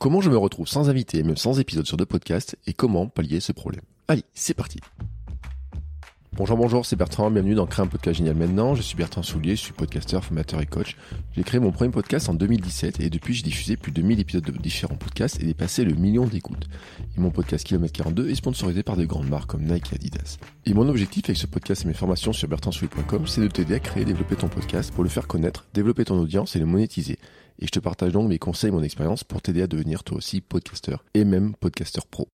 Comment je me retrouve sans invité, même sans épisode sur deux podcasts, et comment pallier ce problème? Allez, c'est parti Bonjour, bonjour, c'est Bertrand, bienvenue dans Créer un podcast génial maintenant. Je suis Bertrand Soulier, je suis podcasteur, formateur et coach. J'ai créé mon premier podcast en 2017 et depuis j'ai diffusé plus de 1000 épisodes de différents podcasts et dépassé le million d'écoutes. Et mon podcast Kilomètre 42 est sponsorisé par de grandes marques comme Nike et Adidas. Et mon objectif avec ce podcast et mes formations sur bertrandsoulier.com, c'est de t'aider à créer et développer ton podcast pour le faire connaître, développer ton audience et le monétiser. Et je te partage donc mes conseils et mon expérience pour t'aider à devenir toi aussi podcasteur et même podcasteur pro.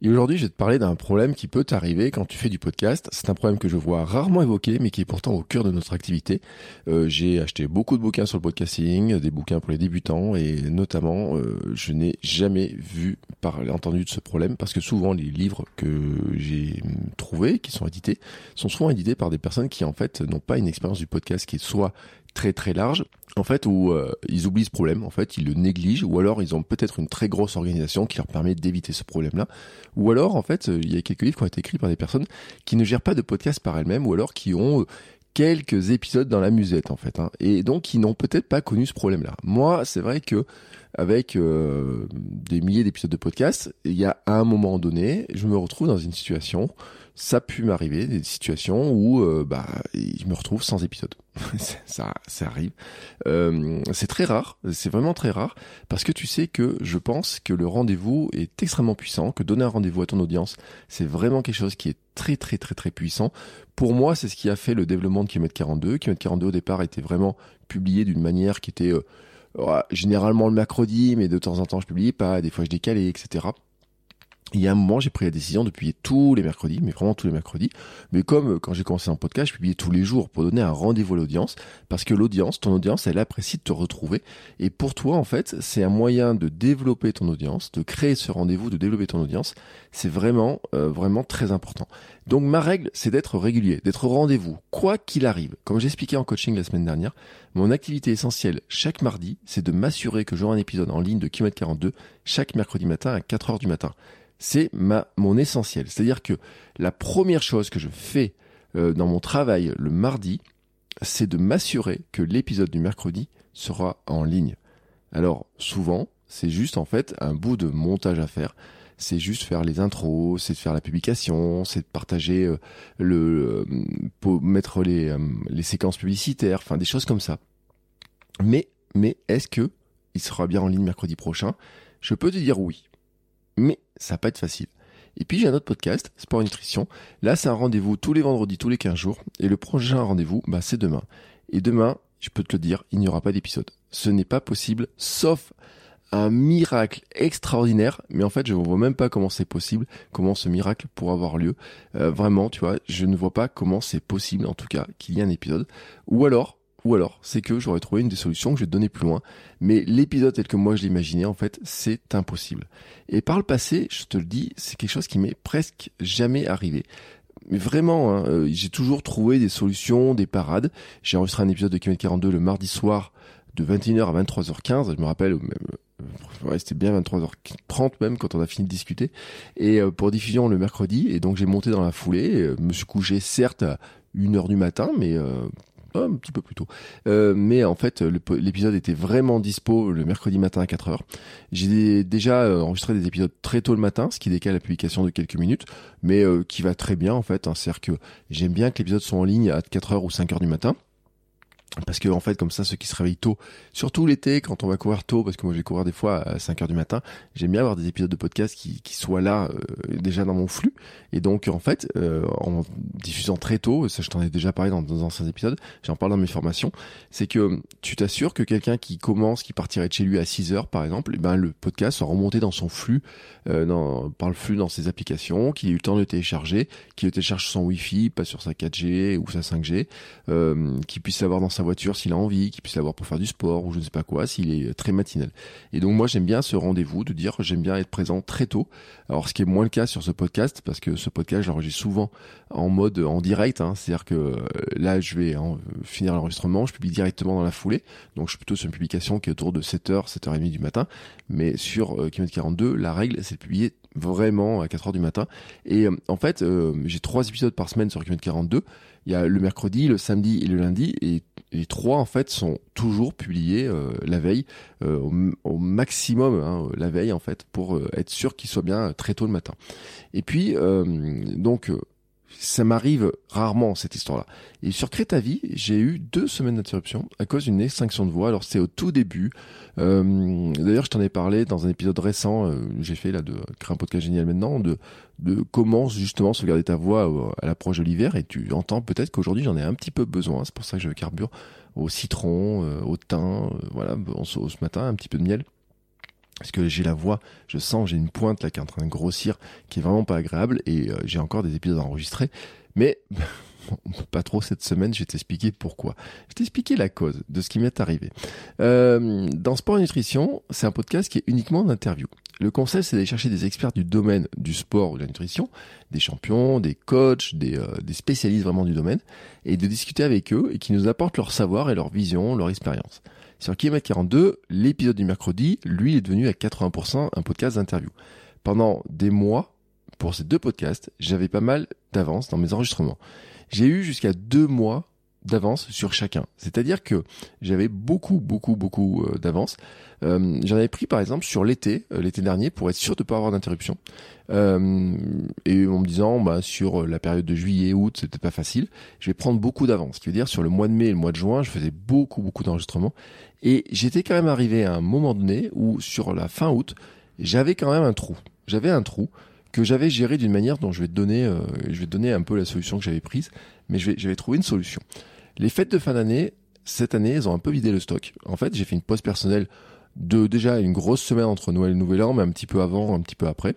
Et aujourd'hui, je vais te parler d'un problème qui peut t'arriver quand tu fais du podcast. C'est un problème que je vois rarement évoqué, mais qui est pourtant au cœur de notre activité. Euh, j'ai acheté beaucoup de bouquins sur le podcasting, des bouquins pour les débutants, et notamment, euh, je n'ai jamais vu parler, entendu de ce problème, parce que souvent, les livres que j'ai trouvés, qui sont édités, sont souvent édités par des personnes qui, en fait, n'ont pas une expérience du podcast qui est soit très très large, en fait, où euh, ils oublient ce problème, en fait, ils le négligent, ou alors ils ont peut-être une très grosse organisation qui leur permet d'éviter ce problème-là, ou alors, en fait, il y a quelques livres qui ont été écrits par des personnes qui ne gèrent pas de podcast par elles-mêmes, ou alors qui ont euh, quelques épisodes dans la musette, en fait, hein, et donc qui n'ont peut-être pas connu ce problème-là. Moi, c'est vrai que avec euh, des milliers d'épisodes de podcast, il y a un moment donné, je me retrouve dans une situation, ça a pu m'arriver, des situations où euh, bah, je me retrouve sans épisode. ça, ça arrive. Euh, c'est très rare, c'est vraiment très rare, parce que tu sais que je pense que le rendez-vous est extrêmement puissant, que donner un rendez-vous à ton audience, c'est vraiment quelque chose qui est très très très très puissant. Pour moi, c'est ce qui a fait le développement de Kilometre 42. Kilometre 42 au départ était vraiment publié d'une manière qui était généralement le mercredi, mais de temps en temps je publie pas, des fois je décalais, etc. Il y a un moment, j'ai pris la décision de publier tous les mercredis, mais vraiment tous les mercredis. Mais comme euh, quand j'ai commencé un podcast, je publiais tous les jours pour donner un rendez-vous à l'audience, parce que l'audience, ton audience, elle apprécie de te retrouver. Et pour toi, en fait, c'est un moyen de développer ton audience, de créer ce rendez-vous, de développer ton audience. C'est vraiment, euh, vraiment très important. Donc ma règle, c'est d'être régulier, d'être au rendez-vous, quoi qu'il arrive. Comme j'expliquais en coaching la semaine dernière, mon activité essentielle chaque mardi, c'est de m'assurer que j'aurai un épisode en ligne de Kilomètre 42 chaque mercredi matin à 4 heures du matin c'est ma mon essentiel. C'est-à-dire que la première chose que je fais euh, dans mon travail le mardi, c'est de m'assurer que l'épisode du mercredi sera en ligne. Alors souvent, c'est juste en fait un bout de montage à faire. C'est juste faire les intros, c'est de faire la publication, c'est de partager euh, le, euh, mettre les, les séquences publicitaires, enfin des choses comme ça. Mais mais est-ce que il sera bien en ligne mercredi prochain? Je peux te dire oui mais ça va pas être facile. Et puis j'ai un autre podcast, Sport Nutrition. Là, c'est un rendez-vous tous les vendredis, tous les 15 jours. Et le prochain rendez-vous, bah, c'est demain. Et demain, je peux te le dire, il n'y aura pas d'épisode. Ce n'est pas possible, sauf un miracle extraordinaire. Mais en fait, je ne vois même pas comment c'est possible, comment ce miracle pourra avoir lieu. Euh, vraiment, tu vois, je ne vois pas comment c'est possible, en tout cas, qu'il y ait un épisode. Ou alors, ou alors, c'est que j'aurais trouvé une des solutions que je vais te donner plus loin. Mais l'épisode tel que moi je l'imaginais, en fait, c'est impossible. Et par le passé, je te le dis, c'est quelque chose qui m'est presque jamais arrivé. Mais vraiment, hein, euh, j'ai toujours trouvé des solutions, des parades. J'ai enregistré un épisode de Kilomètre 42 le mardi soir de 21h à 23h15. Je me rappelle, même, euh, ouais, c'était bien 23h30 même quand on a fini de discuter. Et euh, pour diffusion le mercredi. Et donc j'ai monté dans la foulée. me suis couché certes à 1h du matin, mais un petit peu plus tôt. Euh, mais en fait, l'épisode était vraiment dispo le mercredi matin à 4h. J'ai déjà euh, enregistré des épisodes très tôt le matin, ce qui décale la publication de quelques minutes, mais euh, qui va très bien en fait. Hein. C'est-à-dire que j'aime bien que l'épisode soit en ligne à 4h ou 5h du matin. Parce que en fait, comme ça, ceux qui se réveillent tôt, surtout l'été, quand on va courir tôt, parce que moi je vais courir des fois à 5 heures du matin, j'aime bien avoir des épisodes de podcast qui, soient là euh, déjà dans mon flux. Et donc en fait, euh, en diffusant très tôt, ça je t'en ai déjà parlé dans, dans anciens épisodes, j'en parle dans mes formations, c'est que tu t'assures que quelqu'un qui commence, qui partirait de chez lui à 6 heures par exemple, eh ben le podcast soit remonté dans son flux, euh, dans, par le flux dans ses applications, qu'il ait eu le temps de le télécharger, qu'il le télécharge son Wi-Fi, pas sur sa 4G ou sa 5G, euh, qu'il puisse l'avoir dans sa voiture s'il a envie, qu'il puisse l'avoir pour faire du sport ou je ne sais pas quoi, s'il est très matinal. Et donc moi j'aime bien ce rendez-vous de dire j'aime bien être présent très tôt. Alors ce qui est moins le cas sur ce podcast parce que ce podcast j'enregistre souvent en mode en direct, hein. c'est-à-dire que euh, là je vais en, finir l'enregistrement, je publie directement dans la foulée, donc je suis plutôt sur une publication qui est autour de 7h, 7h30 du matin, mais sur euh, km 42, la règle c'est de publier vraiment à 4 heures du matin. Et euh, en fait, euh, j'ai trois épisodes par semaine sur Kilomètre 42. Il y a le mercredi, le samedi et le lundi. Et les trois en fait sont toujours publiés euh, la veille au, au, maximum hein, la veille en fait pour être sûr qu'ils soient bien très tôt le matin. Et puis donc ça m'arrive rarement cette histoire-là. Et sur Crétavie, j'ai eu deux semaines d'interruption à cause d'une extinction de voix. Alors c'était au tout début. Euh, D'ailleurs, je t'en ai parlé dans un épisode récent. Euh, j'ai fait là de créer un podcast génial maintenant de de comment justement sauvegarder ta voix euh, à l'approche de l'hiver. Et tu entends peut-être qu'aujourd'hui j'en ai un petit peu besoin. C'est pour ça que je carbure au citron, euh, au thym, voilà, ce matin un petit peu de miel parce que j'ai la voix, je sens, j'ai une pointe là qui est en train de grossir, qui est vraiment pas agréable, et euh, j'ai encore des épisodes enregistrés, mais pas trop cette semaine, je vais t'expliquer pourquoi. Je vais t'expliquer la cause de ce qui m'est arrivé. Euh, dans Sport et Nutrition, c'est un podcast qui est uniquement d'interview. Le conseil, c'est d'aller chercher des experts du domaine du sport ou de la nutrition, des champions, des coachs, euh, des spécialistes vraiment du domaine, et de discuter avec eux et qui nous apportent leur savoir et leur vision, leur expérience. Sur Kilomètre 42, l'épisode du mercredi, lui, est devenu à 80% un podcast d'interview. Pendant des mois, pour ces deux podcasts, j'avais pas mal d'avance dans mes enregistrements. J'ai eu jusqu'à deux mois d'avance sur chacun. C'est-à-dire que j'avais beaucoup, beaucoup, beaucoup euh, d'avance. Euh, J'en avais pris par exemple sur l'été, euh, l'été dernier, pour être sûr de ne pas avoir d'interruption. Euh, et en me disant, bah, sur la période de juillet, août, c'était pas facile. Je vais prendre beaucoup d'avance. Ce qui veut dire sur le mois de mai et le mois de juin, je faisais beaucoup, beaucoup d'enregistrements. Et j'étais quand même arrivé à un moment donné où sur la fin août, j'avais quand même un trou. J'avais un trou que j'avais géré d'une manière dont je vais te donner, je vais te donner un peu la solution que j'avais prise, mais je vais, une solution. Les fêtes de fin d'année, cette année, elles ont un peu vidé le stock. En fait, j'ai fait une pause personnelle de déjà une grosse semaine entre Noël et Nouvel An, mais un petit peu avant, un petit peu après.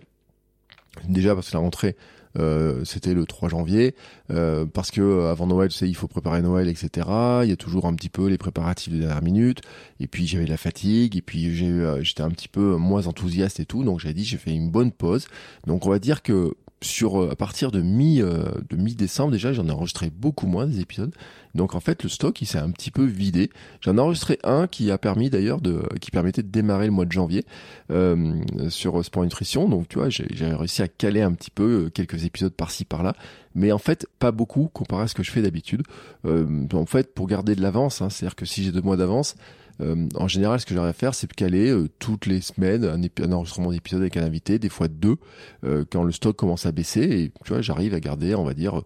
Déjà parce que la rentrée, euh, c'était le 3 janvier, euh, parce que euh, avant Noël, tu sais, il faut préparer Noël, etc. Il y a toujours un petit peu les préparatifs de dernière minute. Et puis j'avais la fatigue, et puis j'étais un petit peu moins enthousiaste et tout. Donc j'ai dit, j'ai fait une bonne pause. Donc on va dire que sur euh, à partir de mi euh, de mi décembre déjà j'en ai enregistré beaucoup moins des épisodes donc en fait le stock il s'est un petit peu vidé. J'en ai enregistré un qui a permis d'ailleurs de qui permettait de démarrer le mois de janvier euh, sur sport nutrition. Donc tu vois j'ai réussi à caler un petit peu quelques épisodes par-ci par-là. Mais en fait pas beaucoup comparé à ce que je fais d'habitude. En fait pour garder de l'avance hein, c'est à dire que si j'ai deux mois d'avance euh, en général, ce que j'aimerais faire, c'est caler euh, toutes les semaines un, un enregistrement d'épisode avec un invité, des fois deux, euh, quand le stock commence à baisser. Et tu vois, j'arrive à garder, on va dire,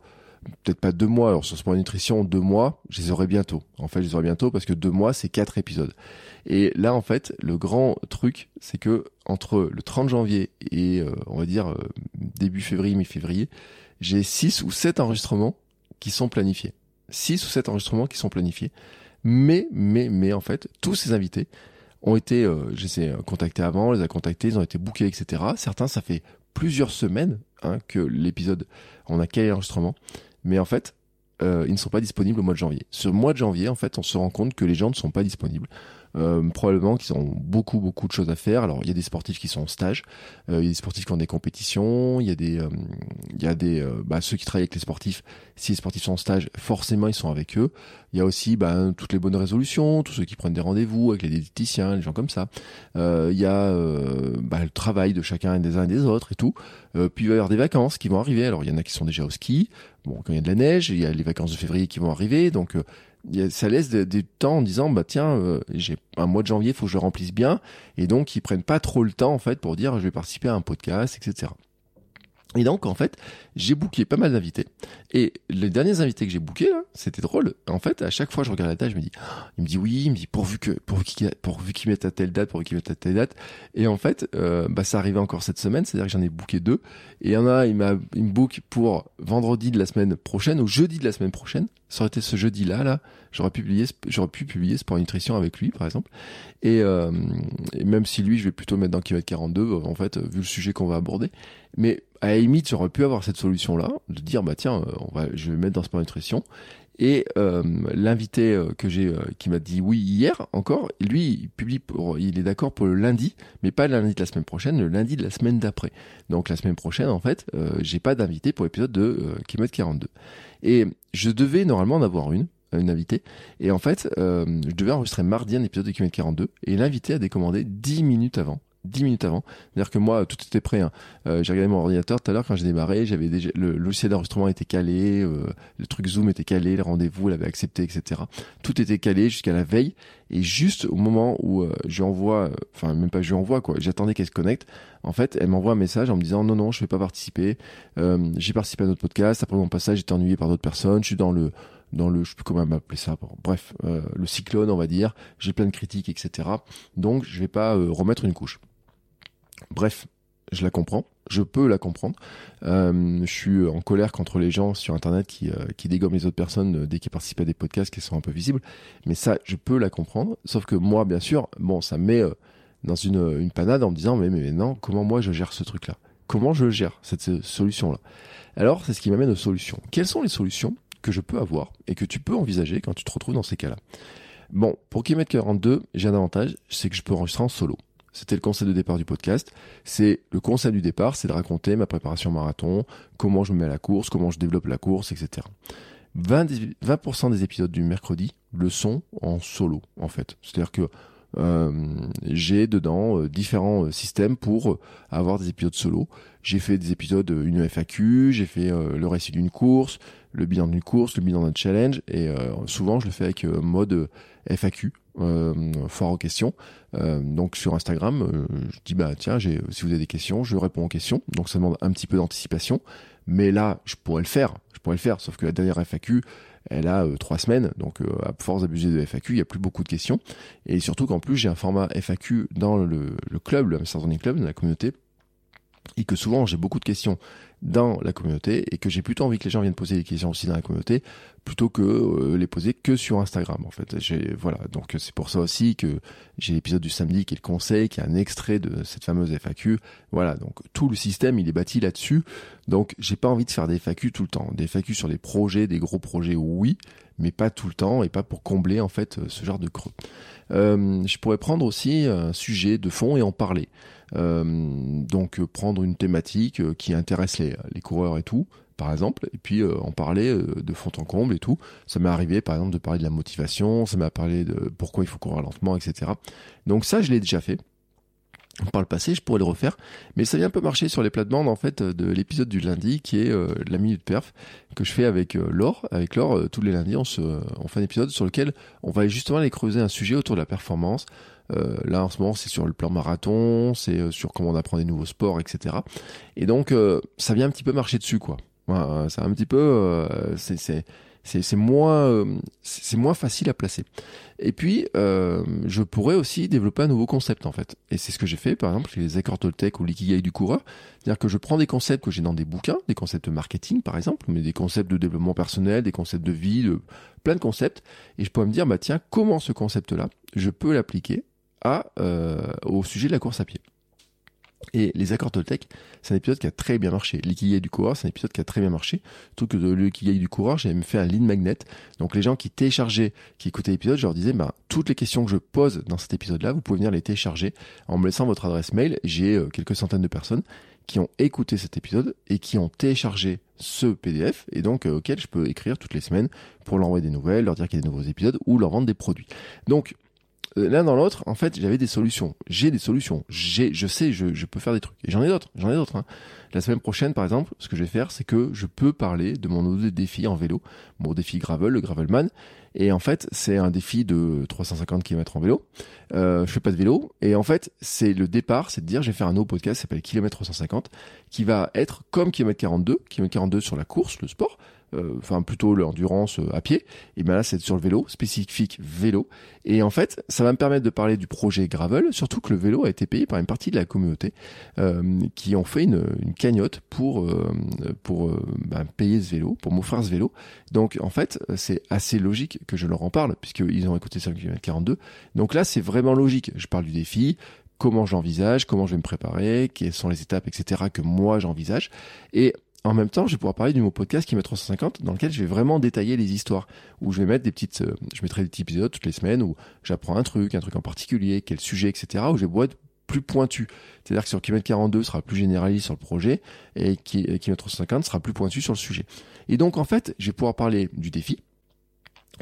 peut-être pas deux mois. Alors sur ce point de nutrition, deux mois, je les aurai bientôt. En fait, je les aurai bientôt parce que deux mois, c'est quatre épisodes. Et là, en fait, le grand truc, c'est que entre le 30 janvier et on va dire début février, mi-février, j'ai six ou sept enregistrements qui sont planifiés. Six ou sept enregistrements qui sont planifiés. Mais, mais, mais en fait, tous ces invités ont été, euh, j'ai contactés avant, les a contactés, ils ont été bookés, etc. Certains, ça fait plusieurs semaines hein, que l'épisode, on a quel enregistrement. Mais en fait, euh, ils ne sont pas disponibles au mois de janvier. Ce mois de janvier, en fait, on se rend compte que les gens ne sont pas disponibles. Euh, probablement qu'ils ont beaucoup beaucoup de choses à faire. Alors il y a des sportifs qui sont en stage, euh, il y a des sportifs qui ont des compétitions, il y a des euh, il y a des euh, bah, ceux qui travaillent avec les sportifs. Si les sportifs sont en stage, forcément ils sont avec eux. Il y a aussi bah, toutes les bonnes résolutions, tous ceux qui prennent des rendez-vous avec les diététiciens, les gens comme ça. il y a bah, le travail de chacun et des uns et des autres et tout. puis il va y avoir des vacances qui vont arriver. Alors il y en a qui sont déjà au ski. Bon, quand il y a de la neige, il y a les vacances de février qui vont arriver. Donc ça laisse des, temps en disant bah tiens euh, j'ai un mois de janvier faut que je remplisse bien. Et donc ils prennent pas trop le temps en fait pour dire je vais participer à un podcast etc et donc, en fait, j'ai booké pas mal d'invités. Et les derniers invités que j'ai bookés, là, c'était drôle. En fait, à chaque fois, je regarde la date, je me dis, il me dit oui, il me dit pourvu que, pourvu qu'il, pourvu qu'il mette à telle date, pourvu qu'il mette à telle date. Et en fait, euh, bah, ça arrivait encore cette semaine, c'est-à-dire que j'en ai booké deux. Et il y en a, il m'a, il me book pour vendredi de la semaine prochaine ou jeudi de la semaine prochaine. Ça aurait été ce jeudi-là, là, j'aurais pu publier, j'aurais pu publier Sport Nutrition avec lui, par exemple. Et, euh, et, même si lui, je vais plutôt mettre dans kilomètre 42, en fait, vu le sujet qu'on va aborder. Mais à la limite, j'aurais pu avoir cette solution-là, de dire, bah tiens, euh, on va, je vais mettre dans Sport Nutrition. Et euh, l'invité euh, que j'ai, euh, qui m'a dit oui hier encore, lui, il publie, pour, il est d'accord pour le lundi, mais pas le lundi de la semaine prochaine, le lundi de la semaine d'après. Donc la semaine prochaine, en fait, j'ai pas d'invité pour l'épisode de Kilomètre 42. Et je devais normalement en avoir une, une invitée. Et en fait, je devais enregistrer mardi un épisode de Kilomètre 42, et l'invité a décommandé 10 minutes avant 10 minutes avant. C'est-à-dire que moi, tout était prêt. Hein. Euh, j'ai regardé mon ordinateur tout à l'heure quand j'ai démarré, j'avais déjà le logiciel d'enregistrement était calé, euh, le truc Zoom était calé, le rendez-vous l'avait accepté, etc. Tout était calé jusqu'à la veille. Et juste au moment où euh, je lui envoie, enfin même pas je lui envoie quoi, j'attendais qu'elle se connecte. En fait, elle m'envoie un message en me disant non non, je vais pas participer. j'ai participé à notre podcast. Après mon passage, j'étais ennuyé par d'autres personnes. Je suis dans le dans le, je sais plus comment m'appeler ça, bref, euh, le cyclone, on va dire, j'ai plein de critiques, etc. Donc, je vais pas euh, remettre une couche. Bref, je la comprends, je peux la comprendre. Euh, je suis en colère contre les gens sur Internet qui, qui dégomment les autres personnes dès qu'ils participent à des podcasts qui sont un peu visibles. Mais ça, je peux la comprendre. Sauf que moi, bien sûr, bon, ça me met dans une, panade en me disant, mais, maintenant, comment moi je gère ce truc-là? Comment je gère cette solution-là? Alors, c'est ce qui m'amène aux solutions. Quelles sont les solutions que je peux avoir et que tu peux envisager quand tu te retrouves dans ces cas-là? Bon, pour Kilomètre 42, j'ai un avantage, c'est que je peux enregistrer en solo. C'était le concept de départ du podcast. C'est le concept du départ, c'est de raconter ma préparation marathon, comment je me mets à la course, comment je développe la course, etc. 20%, 20 des épisodes du mercredi le sont en solo, en fait. C'est-à-dire que euh, j'ai dedans euh, différents euh, systèmes pour avoir des épisodes solo. J'ai fait des épisodes une FAQ, j'ai fait le récit d'une course, le bilan d'une course, le bilan d'un challenge, et souvent je le fais avec mode FAQ, fort aux questions. donc sur Instagram, je dis bah tiens, si vous avez des questions, je réponds aux questions. Donc ça demande un petit peu d'anticipation, mais là je pourrais le faire, je pourrais le faire. Sauf que la dernière FAQ, elle a euh, trois semaines, donc euh, à force d'abuser de FAQ, il n'y a plus beaucoup de questions. Et surtout qu'en plus, j'ai un format FAQ dans le, le club, le Hamster Club, dans la communauté, et que souvent j'ai beaucoup de questions dans la communauté et que j'ai plutôt envie que les gens viennent poser des questions aussi dans la communauté plutôt que euh, les poser que sur Instagram en fait. J'ai voilà, donc c'est pour ça aussi que j'ai l'épisode du samedi qui est le conseil, qui est un extrait de cette fameuse FAQ. Voilà, donc tout le système il est bâti là-dessus. Donc j'ai pas envie de faire des FAQ tout le temps. Des FAQ sur les projets, des gros projets, oui, mais pas tout le temps et pas pour combler en fait ce genre de creux. Euh, je pourrais prendre aussi un sujet de fond et en parler. Euh, donc prendre une thématique euh, qui intéresse les, les coureurs et tout, par exemple, et puis en parler de fond en comble et tout. Ça m'est arrivé, par exemple, de parler de la motivation, ça m'a parlé de pourquoi il faut courir lentement, etc. Donc ça, je l'ai déjà fait par le passé, je pourrais le refaire, mais ça vient un peu marcher sur les plates-bandes en fait de l'épisode du lundi qui est la minute perf que je fais avec Laure. Avec Laure, tous les lundis, on, se, on fait un épisode sur lequel on va justement aller creuser un sujet autour de la performance, euh, là, en ce moment, c'est sur le plan marathon, c'est euh, sur comment on apprend des nouveaux sports, etc. Et donc, euh, ça vient un petit peu marcher dessus, quoi. Voilà, c'est un petit peu, c'est c'est moins c'est moins facile à placer. Et puis je pourrais aussi développer un nouveau concept en fait. Et c'est ce que j'ai fait par exemple les accords Toltec ou l'ikigai du coureur, c'est-à-dire que je prends des concepts que j'ai dans des bouquins, des concepts de marketing par exemple, mais des concepts de développement personnel, des concepts de vie, de plein de concepts et je pourrais me dire bah tiens, comment ce concept là, je peux l'appliquer euh, au sujet de la course à pied. Et les accords Toltec, c'est un épisode qui a très bien marché. L'ikigai du coureur, c'est un épisode qui a très bien marché. Tout que de l'ikigai du coureur, j'ai même fait un lead magnet. Donc les gens qui téléchargeaient, qui écoutaient l'épisode, je leur disais, bah, toutes les questions que je pose dans cet épisode-là, vous pouvez venir les télécharger en me laissant votre adresse mail. J'ai euh, quelques centaines de personnes qui ont écouté cet épisode et qui ont téléchargé ce PDF et donc euh, auquel je peux écrire toutes les semaines pour leur envoyer des nouvelles, leur dire qu'il y a des nouveaux épisodes ou leur vendre des produits. Donc l'un dans l'autre, en fait, j'avais des solutions. J'ai des solutions. J'ai, je sais, je, je peux faire des trucs. Et j'en ai d'autres. J'en ai d'autres. Hein. La semaine prochaine, par exemple, ce que je vais faire, c'est que je peux parler de mon nouveau défi en vélo, mon défi gravel, le gravelman. Et en fait, c'est un défi de 350 km en vélo. Euh, je fais pas de vélo. Et en fait, c'est le départ, c'est de dire, je vais faire un nouveau podcast qui s'appelle Kilomètre 350, qui va être comme Kilomètre 42, Kilomètre 42 sur la course, le sport, enfin plutôt l'endurance euh, à pied. Et ben là, c'est sur le vélo, spécifique vélo. Et en fait, ça va me permettre de parler du projet Gravel, surtout que le vélo a été payé par une partie de la communauté euh, qui ont fait une, une cagnotte pour pour ben, payer ce vélo, pour m'offrir ce vélo. Donc en fait, c'est assez logique que je leur en parle puisqu'ils ont écouté 5 km 42. Donc là, c'est vraiment logique. Je parle du défi, comment j'envisage, comment je vais me préparer, quelles sont les étapes, etc. que moi j'envisage. Et en même temps, je vais pouvoir parler du mot podcast qui met 350 dans lequel je vais vraiment détailler les histoires, où je vais mettre des petites, euh, je mettrai des petits épisodes toutes les semaines où j'apprends un truc, un truc en particulier, quel sujet, etc. où je vais être plus pointu. C'est-à-dire que sur Kilomètre 42 sera plus généraliste sur le projet et Kilomètre 350 sera plus pointu sur le sujet. Et donc, en fait, je vais pouvoir parler du défi,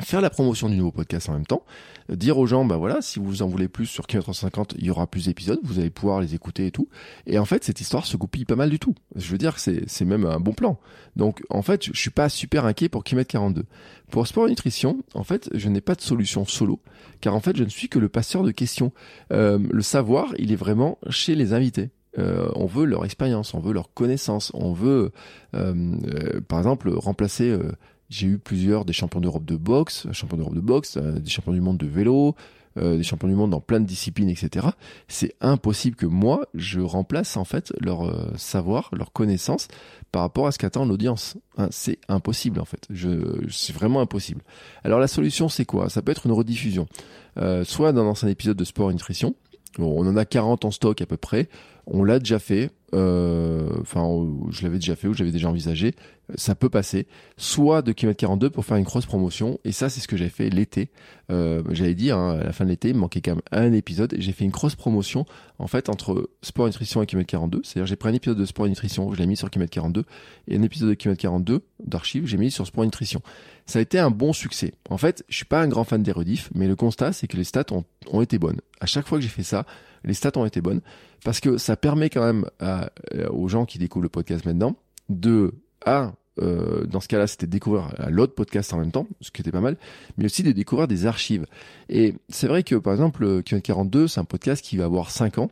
faire la promotion du nouveau podcast en même temps, euh, dire aux gens, bah voilà, si vous en voulez plus sur Kilomètre 350, il y aura plus d'épisodes, vous allez pouvoir les écouter et tout. Et en fait, cette histoire se goupille pas mal du tout. Je veux dire, c'est, c'est même un bon plan. Donc, en fait, je suis pas super inquiet pour Kilomètre 42. Pour Sport Nutrition, en fait, je n'ai pas de solution solo, car en fait, je ne suis que le passeur de questions. Euh, le savoir, il est vraiment chez les invités. Euh, on veut leur expérience, on veut leur connaissance, on veut, euh, euh, par exemple, remplacer j'ai eu plusieurs des champions d'Europe de boxe, champions d'Europe de boxe, euh, des champions du monde de vélo, euh, des champions du monde dans plein de disciplines, etc. C'est impossible que moi, je remplace en fait leur euh, savoir, leur connaissance par rapport à ce qu'attend l'audience. Hein, c'est impossible en fait. Je, c'est vraiment impossible. Alors la solution, c'est quoi? Ça peut être une rediffusion. soit dans un ancien épisode de Sport et Nutrition. on en a 40 en stock à peu près. On l'a déjà fait. Enfin, je l'avais déjà fait ou j'avais déjà envisagé ça peut passer, soit de km 42 pour faire une cross promotion, et ça c'est ce que j'ai fait l'été. Euh, J'avais dit hein, à la fin de l'été, il me manquait quand même un épisode, et j'ai fait une cross promotion en fait entre sport nutrition et km 42. C'est-à-dire j'ai pris un épisode de sport nutrition, je l'ai mis sur km 42, et un épisode de km 42 d'archives, j'ai mis sur sport nutrition. Ça a été un bon succès. En fait, je suis pas un grand fan des rediffs, mais le constat c'est que les stats ont, ont été bonnes. À chaque fois que j'ai fait ça, les stats ont été bonnes parce que ça permet quand même à, euh, aux gens qui découvrent le podcast maintenant de un, euh, dans ce cas-là, c'était découvrir l'autre podcast en même temps, ce qui était pas mal, mais aussi de découvrir des archives. Et c'est vrai que, par exemple, Q42, c'est un podcast qui va avoir 5 ans.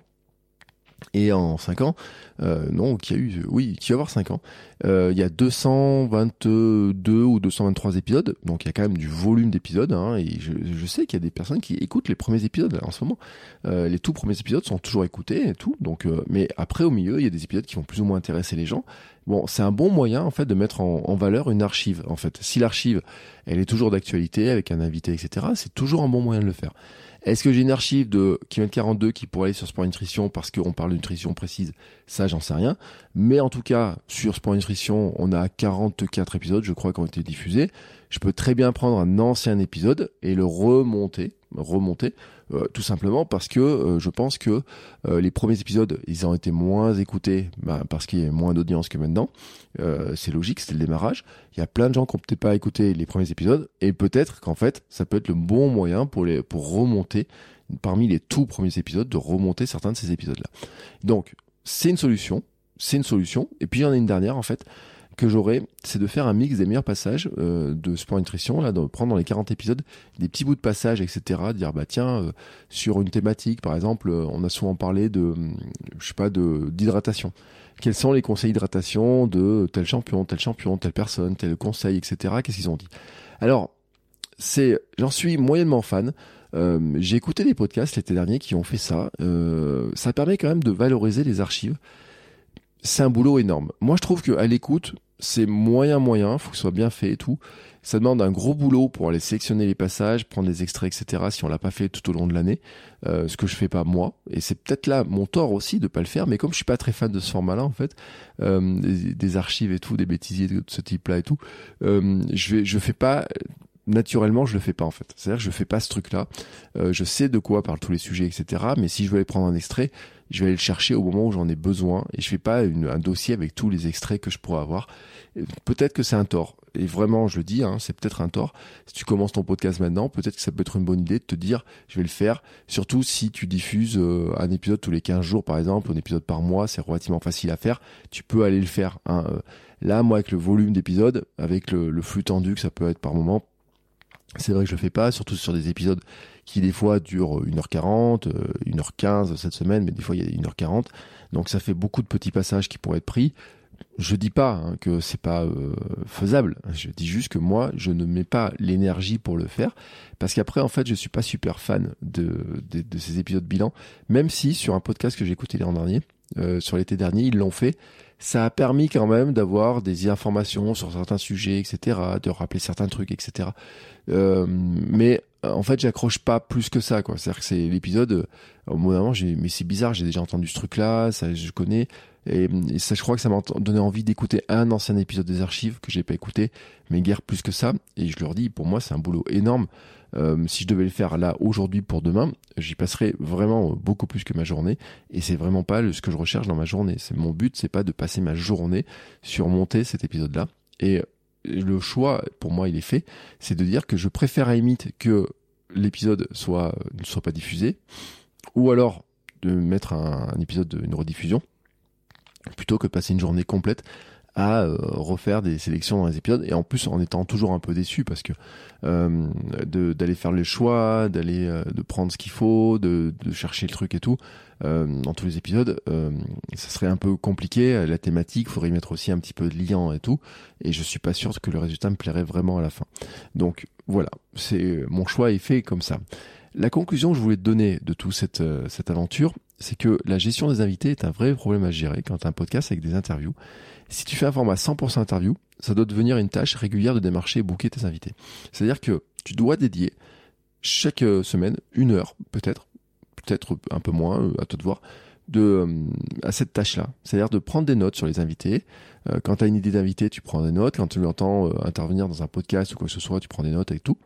Et en 5 ans, euh, non, qui a eu, oui, qui va avoir 5 ans, euh, il y a 222 ou 223 épisodes, donc il y a quand même du volume d'épisodes, hein, et je, je sais qu'il y a des personnes qui écoutent les premiers épisodes en ce moment. Euh, les tout premiers épisodes sont toujours écoutés et tout, donc, euh, mais après au milieu, il y a des épisodes qui vont plus ou moins intéresser les gens. Bon, c'est un bon moyen en fait de mettre en valeur une archive. En fait, si l'archive, elle est toujours d'actualité avec un invité, etc., c'est toujours un bon moyen de le faire. Est-ce que j'ai une archive de kilomètre 42 qui pourrait aller sur Sport Nutrition parce qu'on parle de nutrition précise? Ça, j'en sais rien. Mais en tout cas, sur Sport Nutrition, on a 44 épisodes, je crois, qui ont été diffusés. Je peux très bien prendre un ancien épisode et le remonter, remonter, euh, tout simplement parce que euh, je pense que euh, les premiers épisodes, ils ont été moins écoutés bah, parce qu'il y a moins d'audience que maintenant. c'est logique, c'était le démarrage. Il y a plein de gens qui ont peut-être pas écouté les premiers épisodes et peut-être qu'en fait, ça peut être le bon moyen pour les pour remonter parmi les tout premiers épisodes de remonter certains de ces épisodes-là. Donc, c'est une solution, c'est une solution. Et puis il y en a une dernière en fait que j'aurais, c'est de faire un mix des meilleurs passages euh, de sport nutrition, là, de prendre dans les 40 épisodes des petits bouts de passage, etc. Dire bah tiens, euh, sur une thématique, par exemple, euh, on a souvent parlé de, je sais pas, de d'hydratation. Quels sont les conseils d'hydratation de tel champion, tel champion, telle personne, tel conseil, etc. Qu'est-ce qu'ils ont dit? Alors, c'est, j'en suis moyennement fan. j'ai écouté des podcasts l'été dernier qui ont fait ça. ça permet quand même de valoriser les archives c'est un boulot énorme. Moi, je trouve qu'à l'écoute, c'est moyen moyen, faut que ce soit bien fait et tout. Ça demande un gros boulot pour aller sélectionner les passages, prendre les extraits, etc. Si on l'a pas fait tout au long de l'année, euh, ce que je fais pas moi. Et c'est peut-être là mon tort aussi de pas le faire. Mais comme je suis pas très fan de ce format-là, en fait, euh, des, archives et tout, des bêtisiers de ce type-là et tout, euh, je vais, je fais pas naturellement, je le fais pas en fait. C'est-à-dire que je fais pas ce truc-là. Euh, je sais de quoi parlent tous les sujets, etc. Mais si je veux aller prendre un extrait, je vais aller le chercher au moment où j'en ai besoin et je fais pas un dossier avec tous les extraits que je pourrais avoir. Peut-être que c'est un tort. Et vraiment, je le dis, hein, c'est peut-être un tort. Si tu commences ton podcast maintenant, peut-être que ça peut être une bonne idée de te dire, je vais le faire. Surtout si tu diffuses euh, un épisode tous les 15 jours, par exemple, un épisode par mois, c'est relativement facile à faire. Tu peux aller le faire. Hein. Euh, là, moi, avec le volume d'épisodes, avec le, le flux tendu que ça peut être par moment, c'est vrai que je le fais pas, surtout sur des épisodes qui des fois durent 1h40, 1h15 euh, cette semaine, mais des fois il y a 1h40. Donc ça fait beaucoup de petits passages qui pourraient être pris. Je dis pas hein, que c'est pas euh, faisable. Je dis juste que moi, je ne mets pas l'énergie pour le faire parce qu'après, en fait, je suis pas super fan de, de, ces épisodes bilan. Même si sur un podcast que j'ai écouté l'an dernier, euh, sur l'été dernier, ils l'ont fait. Ça a permis quand même d'avoir des informations sur certains sujets, etc., de rappeler certains trucs, etc. Euh, mais en fait, j'accroche pas plus que ça, quoi. C'est-à-dire que c'est l'épisode. Euh, au bout d'un moment, j'ai, mais c'est bizarre, j'ai déjà entendu ce truc-là, ça, je connais. Et, ça, je crois que ça m'a donné envie d'écouter un ancien épisode des archives que j'ai pas écouté, mais guère plus que ça. Et je leur dis, pour moi, c'est un boulot énorme. Euh, si je devais le faire là aujourd'hui pour demain, j'y passerais vraiment beaucoup plus que ma journée. Et c'est vraiment pas ce que je recherche dans ma journée. C'est mon but, c'est pas de passer ma journée sur monter cet épisode-là. Et le choix, pour moi, il est fait, c'est de dire que je préfère à limite que l'épisode soit ne soit pas diffusé, ou alors de mettre un, un épisode d'une rediffusion, plutôt que passer une journée complète à euh, refaire des sélections dans les épisodes et en plus en étant toujours un peu déçu parce que euh, d'aller faire les choix, d'aller euh, de prendre ce qu'il faut, de, de, chercher le truc et tout euh, dans tous les épisodes, ça serait un peu compliqué. La thématique, faudrait y mettre aussi un petit peu de liant et tout et je suis pas sûr que le résultat me plairait vraiment à la fin. Donc voilà, c'est mon choix est fait comme ça. La conclusion que je voulais te donner de toute cette, cette aventure, c'est que la gestion des invités est un vrai problème à gérer quand as un podcast avec des interviews. Si tu fais un format 100% interview, ça doit devenir une tâche régulière de démarcher et booker tes invités. C'est-à-dire que tu dois dédier chaque euh, semaine une heure, peut-être, peut-être un peu moins, euh, à toi de voir, de, euh, à cette tâche-là. C'est-à-dire de prendre des notes sur les invités. quand tu as une idée d'invité, tu prends des notes. Quand tu l'entends intervenir dans un podcast ou quoi que ce soit, tu prends des notes avec tout.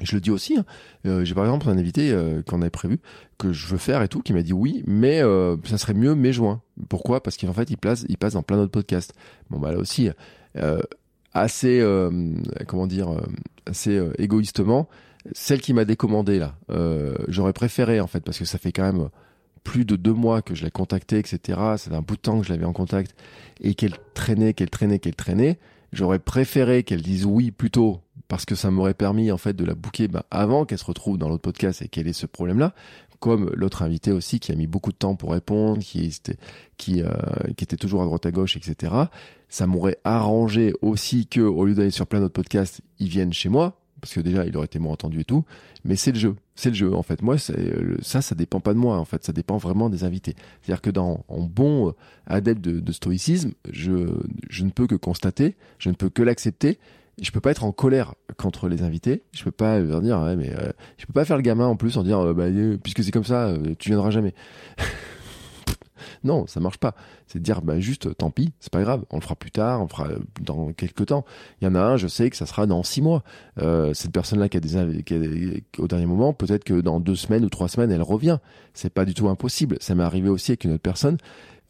Je le dis aussi, hein. euh, j'ai par exemple un invité euh, qu'on avait prévu, que je veux faire et tout, qui m'a dit oui, mais euh, ça serait mieux mai-juin. Pourquoi? Parce qu'en fait, il, place, il passe dans plein d'autres podcasts. Bon, bah là aussi, assez, comment dire, assez égoïstement, celle qui m'a décommandé là, j'aurais préféré en fait, parce que ça fait quand même plus de deux mois que je l'ai contacté, etc. C'est un bout de temps que je l'avais en contact, et qu'elle traînait, qu'elle traînait, qu'elle traînait. J'aurais préféré qu'elle dise oui plutôt parce que ça m'aurait permis en fait de la bouquer bah, avant qu'elle se retrouve dans l'autre podcast et qu'elle ait ce problème-là. Comme l'autre invité aussi qui a mis beaucoup de temps pour répondre, qui était, euh, toujours à droite à gauche, etc. Ça m'aurait arrangé aussi que au lieu d'aller sur plein d'autres podcasts, ils viennent chez moi parce que déjà il aurait été moins entendu et tout. Mais c'est le jeu, c'est le jeu en fait. Moi, ça, ça dépend pas de moi en fait, ça dépend vraiment des invités. C'est-à-dire que dans en bon euh, adepte de, stoïcisme, je ne peux que constater, je ne peux que l'accepter je peux pas être en colère contre les invités. Je peux pas leur dire, ouais, mais euh, je peux pas faire le gamin en plus en dire, euh, bah, euh, puisque c'est comme ça, tu viendras jamais. non, ça marche pas. C'est de dire, bah, juste, tant pis, c'est pas grave. On le fera plus tard, on le fera dans quelques temps. Il y en a un, je sais que ça sera dans six mois. cette personne-là qui a des, qui au dernier moment, peut-être que dans deux semaines ou trois semaines, elle revient. C'est pas du tout impossible. Ça m'est arrivé aussi avec une autre personne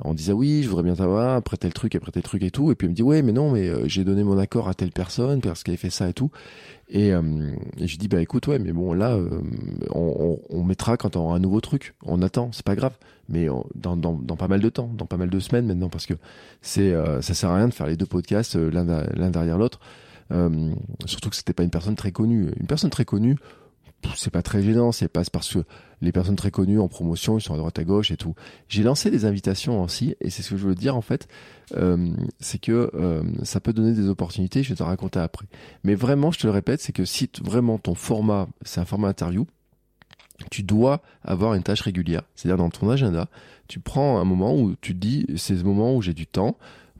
on disait oui, je voudrais bien t'avoir, après tel truc, après tel truc et tout. Et puis il me dit ouais, mais non, mais euh, j'ai donné mon accord à telle personne parce qu'elle fait ça et tout. Et, euh, et je dis bah écoute ouais, mais bon là, euh, on, mettra quand on aura un nouveau truc. On attend, c'est pas grave. Mais dans, dans, dans, pas mal de temps, dans pas mal de semaines maintenant, parce que c'est ça sert à rien de faire les deux podcasts l'un derrière l'autre. surtout que c'était pas une personne très connue. Une personne très connue, c'est pas très gênant, c'est pas parce que les personnes très connues en promotion, ils sont à droite à gauche et tout. J'ai lancé des invitations aussi, et c'est ce que je veux dire en fait, euh, c'est que euh, ça peut donner des opportunités, je vais te raconter après. Mais vraiment, je te le répète, c'est que si vraiment ton format, c'est un format interview, tu dois avoir une tâche régulière. C'est-à-dire dans ton agenda, tu prends un moment où tu te dis, c'est ce moment où j'ai du temps,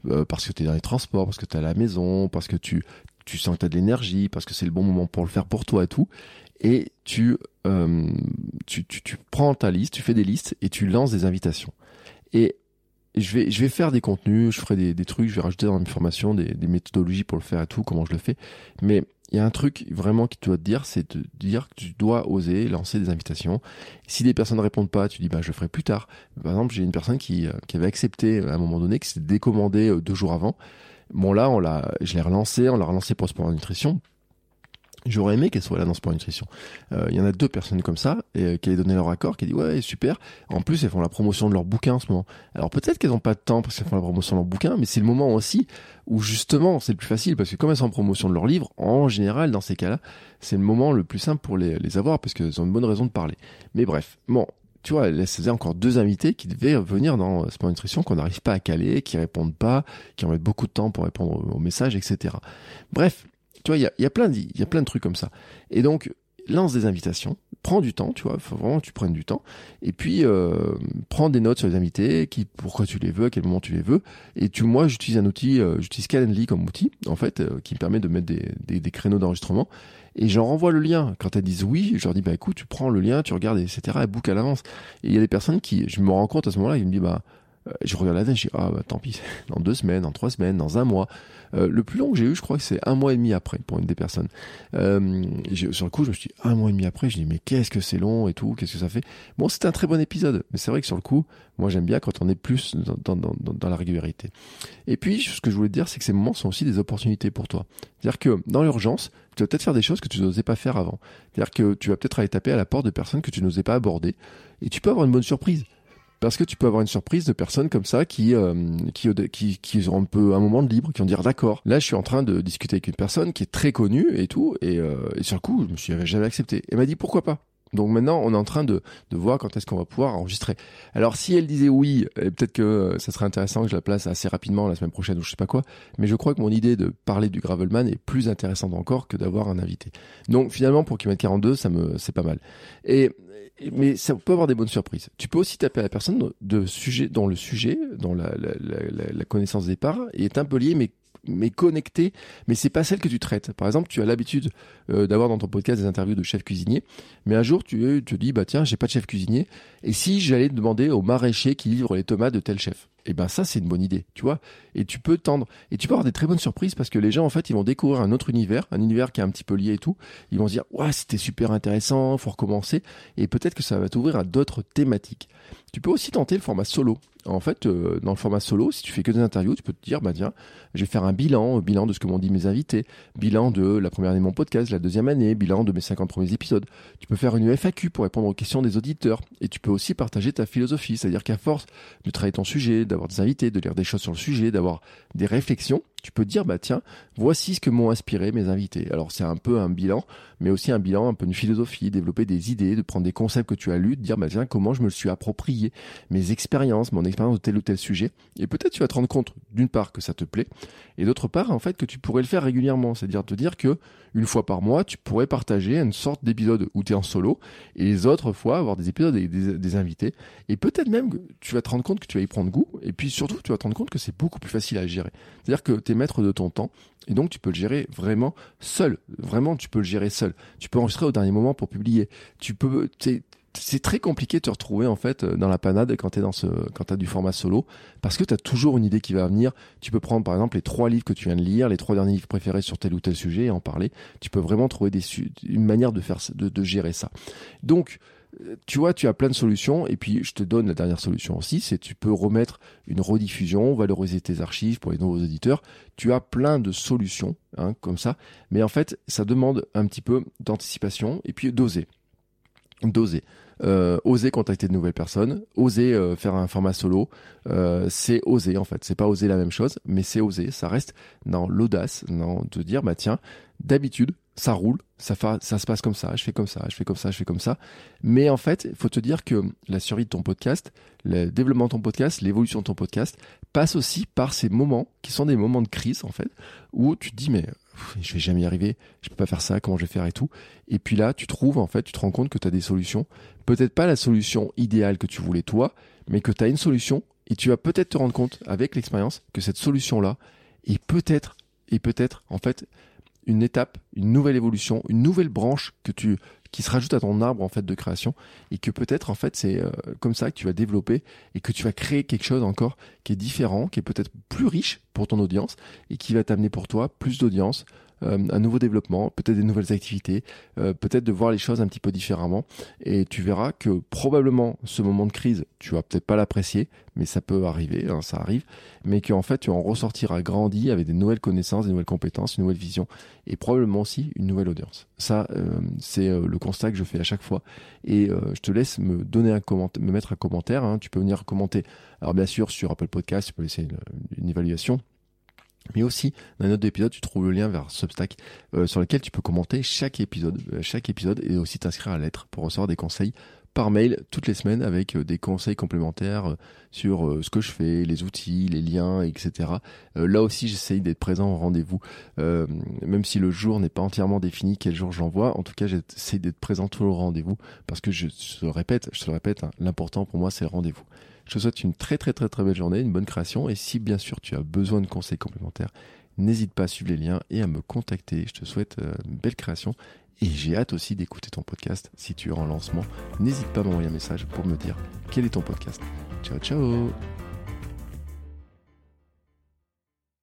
euh, parce que tu es dans les transports, parce que tu es à la maison, parce que tu, tu sens que tu as de l'énergie, parce que c'est le bon moment pour le faire pour toi et tout et tu, euh, tu, tu, tu, prends ta liste, tu fais des listes et tu lances des invitations. Et je vais, je vais faire des contenus, je ferai des, des trucs, je vais rajouter dans mes formations des, des, méthodologies pour le faire et tout, comment je le fais. Mais il y a un truc vraiment qui doit te dire, c'est de dire que tu dois oser lancer des invitations. Si des personnes ne répondent pas, tu dis bah je le ferai plus tard. Par exemple, j'ai une personne qui, euh, qui avait accepté à un moment donné, qui s'est décommandé euh, deux jours avant. Bon là, on l'a, je l'ai relancé, on l'a relancé pour Sport Nutrition. J'aurais aimé qu'elle soit là dans Sport Nutrition. Euh, il y en a deux personnes comme ça et, euh, qui avaient donné leur accord, qui a dit ouais super. En plus, elles font la promotion de leur bouquin en ce moment. Alors peut-être qu'elles n'ont pas de temps parce qu'elles font la promotion de leur bouquin, mais c'est le moment aussi où justement c'est le plus facile parce que comme elles sont en promotion de leur livre, en général dans ces cas-là, c'est le moment le plus simple pour les, les avoir parce qu'elles ont une bonne raison de parler. Mais bref, bon, tu vois, elle faisait encore deux invités qui devaient venir dans Sport Nutrition qu'on n'arrive pas à caler, qui répondent pas, qui en mettent beaucoup de temps pour répondre aux messages, etc. Bref, tu vois, il y a, plein de, y a plein de trucs comme ça. Et donc, lance des invitations, prends du temps, tu vois, faut vraiment que tu prennes du temps, et puis euh, prends des notes sur les invités, qui, pourquoi tu les veux, à quel moment tu les veux, et tu, moi, j'utilise un outil, euh, j'utilise Calendly comme outil, en fait, euh, qui me permet de mettre des, des créneaux d'enregistrement, et j'en renvoie le lien. Quand elles disent oui, je leur dis, bah écoute, tu prends le lien, tu regardes, etc., et book à l'avance. Et il y a des personnes qui, je me rends compte à ce moment-là, ils me disent, bah, je regarde la date, je dis, ah bah tant pis, dans deux semaines, dans trois semaines, dans un mois. Euh, le plus long que j'ai eu, je crois que c'est un mois et demi après pour une des personnes. Euh, sur le coup, je me suis dit, un mois et demi après, je dis, mais qu'est-ce que c'est long et tout, qu'est-ce que ça fait? Bon, c'était un très bon épisode, mais c'est vrai que sur le coup, moi j'aime bien quand on est plus dans, dans, dans, dans, la régularité. Et puis, ce que je voulais te dire, c'est que ces moments sont aussi des opportunités pour toi. C'est-à-dire que dans l'urgence, tu vas peut-être faire des choses que tu n'osais pas faire avant. C'est-à-dire que tu vas peut-être aller taper à la porte de personnes que tu n'osais pas aborder, et tu peux avoir une bonne surprise parce que tu peux avoir une surprise de personnes comme ça qui euh, qui, qui qui ont un peu un moment de libre, qui vont dire d'accord. Là, je suis en train de discuter avec une personne qui est très connue et tout, et, euh, et sur le coup, je me suis jamais accepté. Elle m'a dit pourquoi pas? Donc maintenant, on est en train de, voir quand est-ce qu'on va pouvoir enregistrer. Alors si elle disait oui, peut-être que euh, ça serait intéressant que je la place assez rapidement la semaine prochaine ou je sais pas quoi. Mais je crois que mon idée de parler du Gravelman est plus intéressante encore que d'avoir un invité. Donc finalement, pour kilomètre 42, ça me, c'est pas mal. Et mais ça peut avoir des bonnes surprises. Tu peux aussi taper la personne de sujet, dont le sujet, dont la, la, la, la connaissance départ est un peu lié, mais mais connectée, mais c'est pas celle que tu traites. Par exemple, tu as l'habitude euh, d'avoir dans ton podcast des interviews de chefs cuisiniers, mais un jour tu te dis bah tiens j'ai pas de chef cuisinier, et si j'allais demander au maraîcher qui livre les tomates de tel chef? Et ben ça c'est une bonne idée, tu vois. Et tu peux tendre et tu peux avoir des très bonnes surprises parce que les gens en fait ils vont découvrir un autre univers, un univers qui est un petit peu lié et tout. Ils vont se dire ouais c'était super intéressant, faut recommencer et peut-être que ça va t'ouvrir à d'autres thématiques. Tu peux aussi tenter le format solo. En fait, euh, dans le format solo, si tu fais que des interviews, tu peux te dire, bah tiens, je vais faire un bilan, bilan de ce que m'ont dit mes invités, bilan de la première année de mon podcast, la deuxième année, bilan de mes 50 premiers épisodes. Tu peux faire une FAQ pour répondre aux questions des auditeurs. Et tu peux aussi partager ta philosophie, c'est-à-dire qu'à force de travailler ton sujet, d'avoir des invités, de lire des choses sur le sujet, d'avoir des réflexions, tu peux dire bah tiens, voici ce que m'ont inspiré mes invités. Alors c'est un peu un bilan, mais aussi un bilan, un peu une philosophie, développer des idées, de prendre des concepts que tu as lus, de dire bah tiens comment je me le suis approprié, mes expériences, mon expérience de tel ou tel sujet. Et peut-être tu vas te rendre compte d'une part que ça te plaît, et d'autre part en fait que tu pourrais le faire régulièrement, c'est-à-dire te dire que une fois par mois tu pourrais partager une sorte d'épisode où tu es en solo, et les autres fois avoir des épisodes avec des, invités, et peut-être même que tu vas te rendre compte que tu vas y prendre goût, et puis surtout tu vas te rendre compte que c'est beaucoup plus facile à gérer. C'est-à-dire que maître de ton temps et donc tu peux le gérer vraiment seul. Vraiment, tu peux le gérer seul. Tu peux enregistrer au dernier moment pour publier. Tu peux, c'est très compliqué de te retrouver en fait dans la panade quand tu dans ce quand du format solo parce que tu as toujours une idée qui va venir. Tu peux prendre par exemple les trois livres que tu viens de lire, les trois derniers livres préférés sur tel ou tel sujet et en parler. Tu peux vraiment trouver des une manière de faire de, de gérer ça. Donc tu vois, tu as plein de solutions. Et puis, je te donne la dernière solution aussi, c'est tu peux remettre une rediffusion, valoriser tes archives pour les nouveaux auditeurs. Tu as plein de solutions, hein, comme ça. Mais en fait, ça demande un petit peu d'anticipation et puis d'oser. D'oser. Euh, oser contacter de nouvelles personnes, oser euh, faire un format solo, euh, c'est oser en fait. C'est pas oser la même chose, mais c'est oser. Ça reste dans l'audace, dans de dire bah tiens, d'habitude ça roule, ça, se passe comme ça, je fais comme ça, je fais comme ça, je fais comme ça. Mais en fait, il faut te dire que la survie de ton podcast, le développement de ton podcast, l'évolution de ton podcast passe aussi par ces moments qui sont des moments de crise en fait, où tu te dis mais je vais jamais y arriver, je peux pas faire ça, comment je vais faire et tout. Et puis là, tu trouves en fait, tu te rends compte que tu as des solutions, peut-être pas la solution idéale que tu voulais toi, mais que tu as une solution et tu vas peut-être te rendre compte avec l'expérience que cette solution là est peut-être et peut-être en fait une étape, une nouvelle évolution, une nouvelle branche que tu qui se rajoute à ton arbre en fait de création et que peut-être en fait c'est euh, comme ça que tu vas développer et que tu vas créer quelque chose encore qui est différent, qui est peut-être plus riche pour ton audience et qui va t'amener pour toi plus d'audience, un nouveau développement, peut-être des nouvelles activités, euh, peut-être de voir les choses un petit peu différemment. Et tu verras que probablement ce moment de crise, tu vas peut-être pas l'apprécier, mais ça peut arriver, hein, ça arrive, mais qu'en fait tu en ressortiras grandi avec des nouvelles connaissances, des nouvelles compétences, une nouvelle vision et probablement aussi une nouvelle audience. Ça, euh, c'est le constat que je fais à chaque fois. Et je te laisse me donner un commentaire, me mettre un commentaire. Hein. Tu peux venir commenter. Alors bien sûr sur Apple Podcast, tu peux laisser une évaluation mais aussi, dans un autre épisode, tu trouves le lien vers Substack euh, sur lequel tu peux commenter chaque épisode, euh, chaque épisode et aussi t'inscrire à la lettre pour recevoir des conseils par mail toutes les semaines avec euh, des conseils complémentaires sur ce que je fais, les outils, les liens, etc. là aussi, j'essaye d'être présent au rendez-vous, même si le jour n'est pas entièrement défini, quel jour j'envoie. En tout cas, j'essaie d'être présent tout au rendez-vous parce que je te répète, je te le répète, hein, l'important pour moi, c'est le rendez-vous. Je te souhaite une très très très très belle journée, une bonne création et si bien sûr tu as besoin de conseils complémentaires, n'hésite pas à suivre les liens et à me contacter. Je te souhaite euh, une belle création et j'ai hâte aussi d'écouter ton podcast si tu es en lancement. N'hésite pas à m'envoyer un message pour me dire quel est ton podcast. Ciao ciao